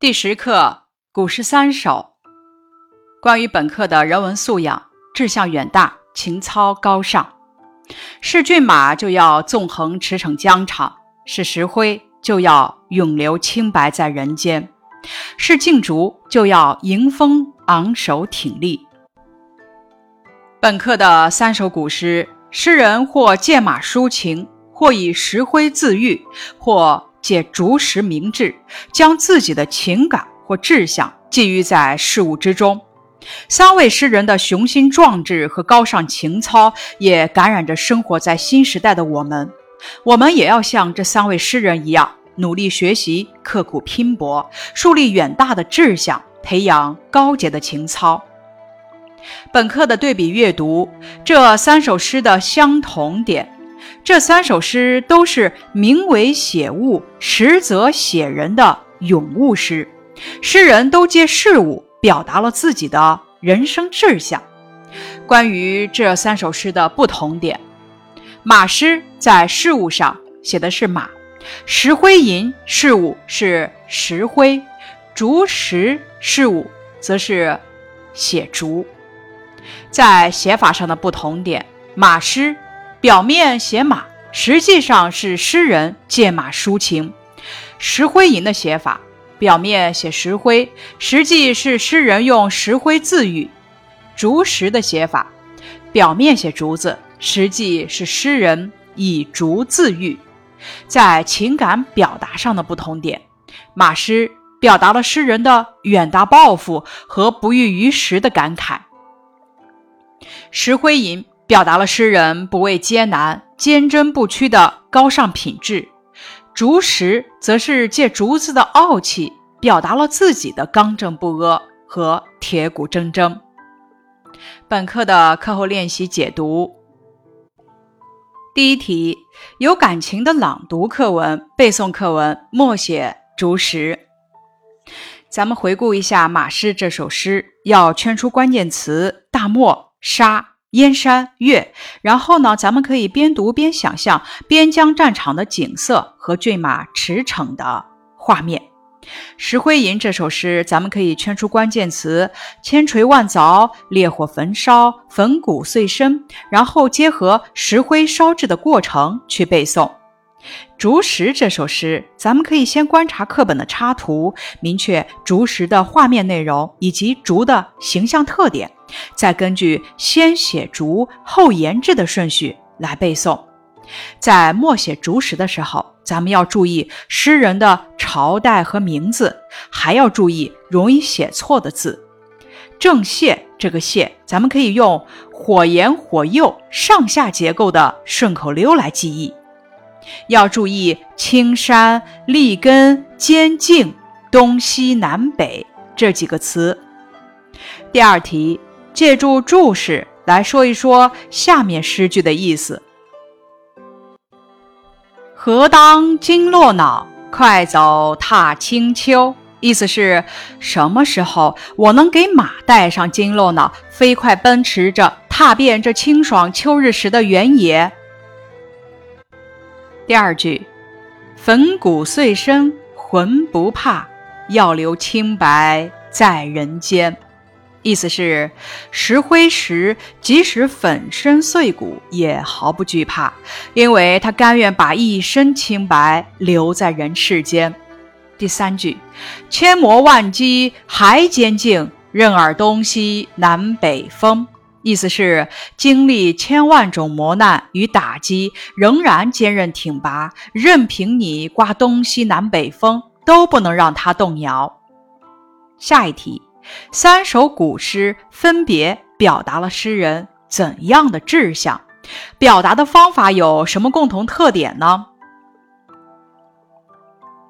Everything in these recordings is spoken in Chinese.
第十课古诗三首。关于本课的人文素养，志向远大，情操高尚。是骏马就要纵横驰骋疆场，是石灰就要永留清白在人间，是劲竹就要迎风昂首挺立。本课的三首古诗，诗人或借马抒情，或以石灰自喻，或。借竹石明志，将自己的情感或志向寄予在事物之中。三位诗人的雄心壮志和高尚情操，也感染着生活在新时代的我们。我们也要像这三位诗人一样，努力学习，刻苦拼搏，树立远大的志向，培养高洁的情操。本课的对比阅读，这三首诗的相同点。这三首诗都是名为写物，实则写人的咏物诗。诗人都借事物表达了自己的人生志向。关于这三首诗的不同点，马诗在事物上写的是马，石灰吟事物是石灰，竹石事物则是写竹。在写法上的不同点，马诗。表面写马，实际上是诗人借马抒情；石灰吟的写法，表面写石灰，实际是诗人用石灰自喻；竹石的写法，表面写竹子，实际是诗人以竹自喻。在情感表达上的不同点，马诗表达了诗人的远大抱负和不遇于时的感慨；石灰吟。表达了诗人不畏艰难、坚贞不屈的高尚品质，竹石则是借竹子的傲气，表达了自己的刚正不阿和铁骨铮铮。本课的课后练习解读：第一题，有感情的朗读课文、背诵课文，默写竹石。咱们回顾一下马诗这首诗，要圈出关键词：大漠、沙。燕山月，然后呢，咱们可以边读边想象边疆战场的景色和骏马驰骋的画面。石灰吟这首诗，咱们可以圈出关键词：千锤万凿、烈火焚烧、粉骨碎身，然后结合石灰烧制的过程去背诵。竹石这首诗，咱们可以先观察课本的插图，明确竹石的画面内容以及竹的形象特点。再根据先写竹后言志的顺序来背诵，在默写竹石的时候，咱们要注意诗人的朝代和名字，还要注意容易写错的字。正谢这个谢，咱们可以用火炎火右上下结构的顺口溜来记忆。要注意青山立根坚劲东西南北这几个词。第二题。借助注释来说一说下面诗句的意思：“何当金络脑，快走踏清秋。”意思是什么时候我能给马带上金络脑，飞快奔驰着踏遍这清爽秋日时的原野？第二句：“粉骨碎身浑不怕，要留清白在人间。”意思是，石灰石即使粉身碎骨也毫不惧怕，因为他甘愿把一身清白留在人世间。第三句，千磨万击还坚劲，任尔东西南北风。意思是，经历千万种磨难与打击，仍然坚韧挺拔，任凭你刮东西南北风，都不能让它动摇。下一题。三首古诗分别表达了诗人怎样的志向？表达的方法有什么共同特点呢？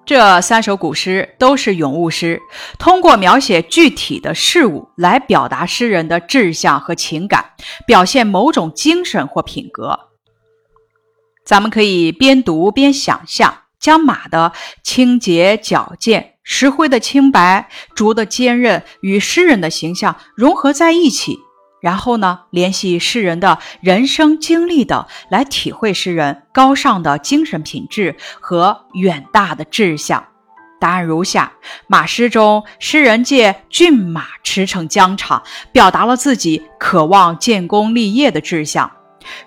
这三首古诗都是咏物诗，通过描写具体的事物来表达诗人的志向和情感，表现某种精神或品格。咱们可以边读边想象，将马的清洁矫健。石灰的清白，竹的坚韧，与诗人的形象融合在一起，然后呢，联系诗人的人生经历等，来体会诗人高尚的精神品质和远大的志向。答案如下：马诗中，诗人借骏马驰骋疆场，表达了自己渴望建功立业的志向；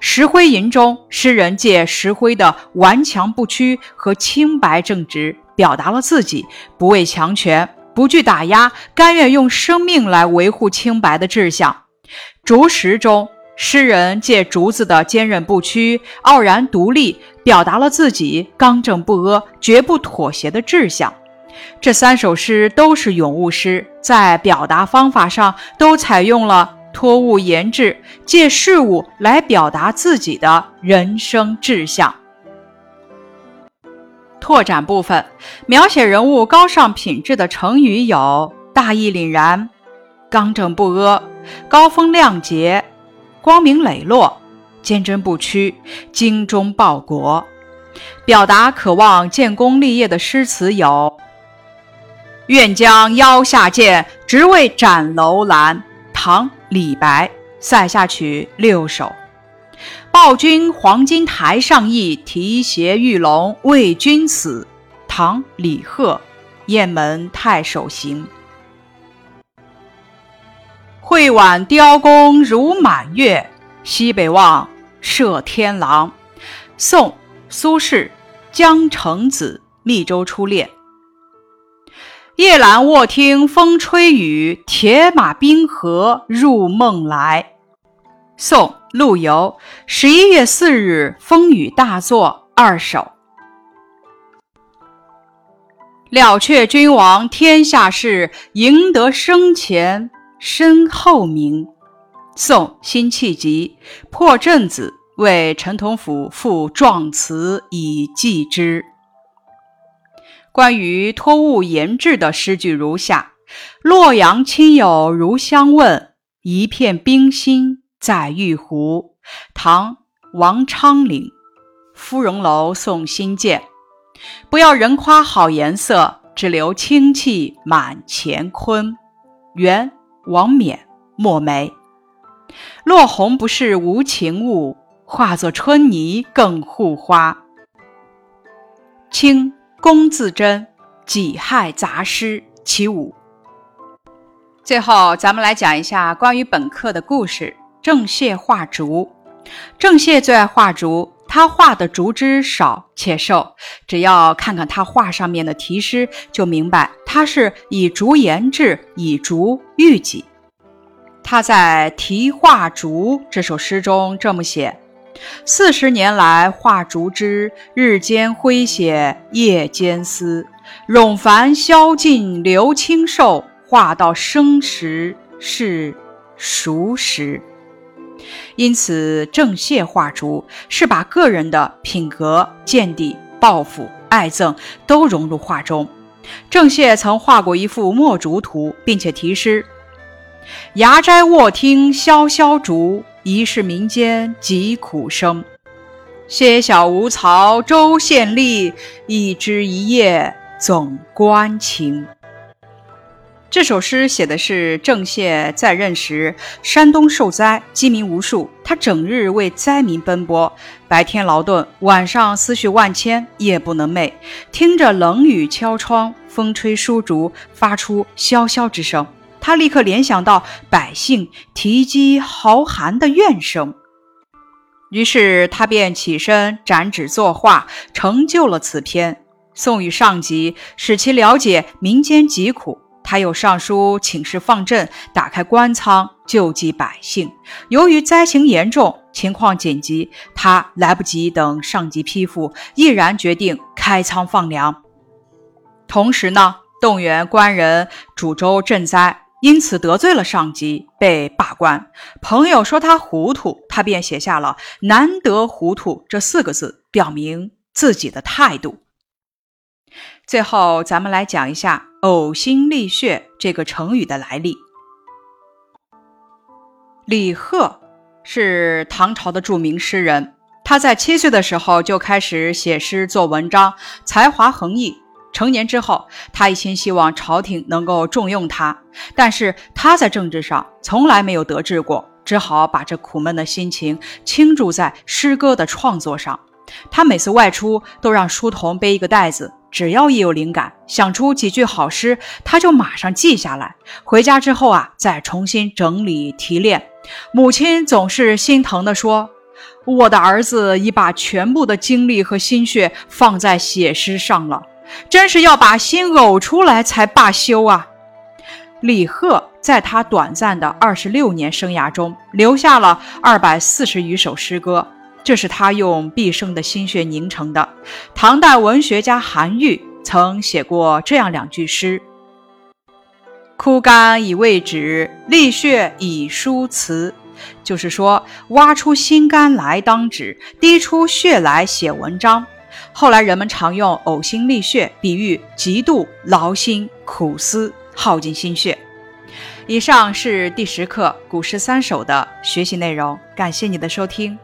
石灰吟中，诗人借石灰的顽强不屈和清白正直，表达了自己不畏强权、不惧打压、甘愿用生命来维护清白的志向；竹石中，诗人借竹子的坚韧不屈、傲然独立，表达了自己刚正不阿、绝不妥协的志向。这三首诗都是咏物诗，在表达方法上都采用了托物言志，借事物来表达自己的人生志向。拓展部分描写人物高尚品质的成语有：大义凛然、刚正不阿、高风亮节、光明磊落、坚贞不屈、精忠报国。表达渴望建功立业的诗词有。愿将腰下剑，直为斩楼兰。唐·李白《塞下曲六首》。报君黄金台上意，提携玉龙为君死。唐·李贺《雁门太守行》。会挽雕弓如满月，西北望，射天狼。宋·苏轼《江城子·密州出猎》。夜阑卧听风吹雨，铁马冰河入梦来。宋·陆游十一月四日风雨大作二首。了却君王天下事，赢得生前身后名。宋·辛弃疾破阵子，为陈同甫赋壮词以寄之。关于托物言志的诗句如下：洛阳亲友如相问，一片冰心在玉壶。唐·王昌龄。芙蓉楼送辛渐，不要人夸好颜色，只留清气满乾坤。元·王冕。墨梅。落红不是无情物，化作春泥更护花。清。龚自珍《己亥杂诗·其五》。最后，咱们来讲一下关于本课的故事。郑燮画竹。郑燮最爱画竹，他画的竹枝少且瘦，只要看看他画上面的题诗，就明白他是以竹言志，以竹喻己。他在《题画竹》这首诗中这么写。四十年来画竹枝，日间挥写，夜间思。冗繁消尽留清瘦，画到生时是熟时。因此，郑燮画竹是把个人的品格、见地、抱负、爱憎都融入画中。郑燮曾画过一幅墨竹图，并且题诗：“崖斋卧听萧萧竹。”疑是民间疾苦声，些小无曹州县吏，一枝一叶总关情。这首诗写的是郑燮在任时，山东受灾，饥民无数，他整日为灾民奔波，白天劳顿，晚上思绪万千，夜不能寐，听着冷雨敲窗，风吹疏竹，发出萧萧之声。他立刻联想到百姓啼饥嚎寒的怨声，于是他便起身展纸作画，成就了此篇，送与上级，使其了解民间疾苦。他又上书请示放赈，打开官仓救济百姓。由于灾情严重，情况紧急，他来不及等上级批复，毅然决定开仓放粮。同时呢，动员官人煮粥赈灾。因此得罪了上级，被罢官。朋友说他糊涂，他便写下了“难得糊涂”这四个字，表明自己的态度。最后，咱们来讲一下“呕心沥血”这个成语的来历。李贺是唐朝的著名诗人，他在七岁的时候就开始写诗做文章，才华横溢。成年之后，他一心希望朝廷能够重用他，但是他在政治上从来没有得志过，只好把这苦闷的心情倾注在诗歌的创作上。他每次外出都让书童背一个袋子，只要一有灵感，想出几句好诗，他就马上记下来，回家之后啊，再重新整理提炼。母亲总是心疼地说：“我的儿子已把全部的精力和心血放在写诗上了，真是要把心呕出来才罢休啊！”李贺在他短暂的二十六年生涯中，留下了二百四十余首诗歌，这是他用毕生的心血凝成的。唐代文学家韩愈曾写过这样两句诗：“枯干以未止，沥血以书词。”就是说，挖出心肝来当纸，滴出血来写文章。后来人们常用“呕心沥血”比喻极度劳心苦思。耗尽心血。以上是第十课《古诗三首》的学习内容，感谢你的收听。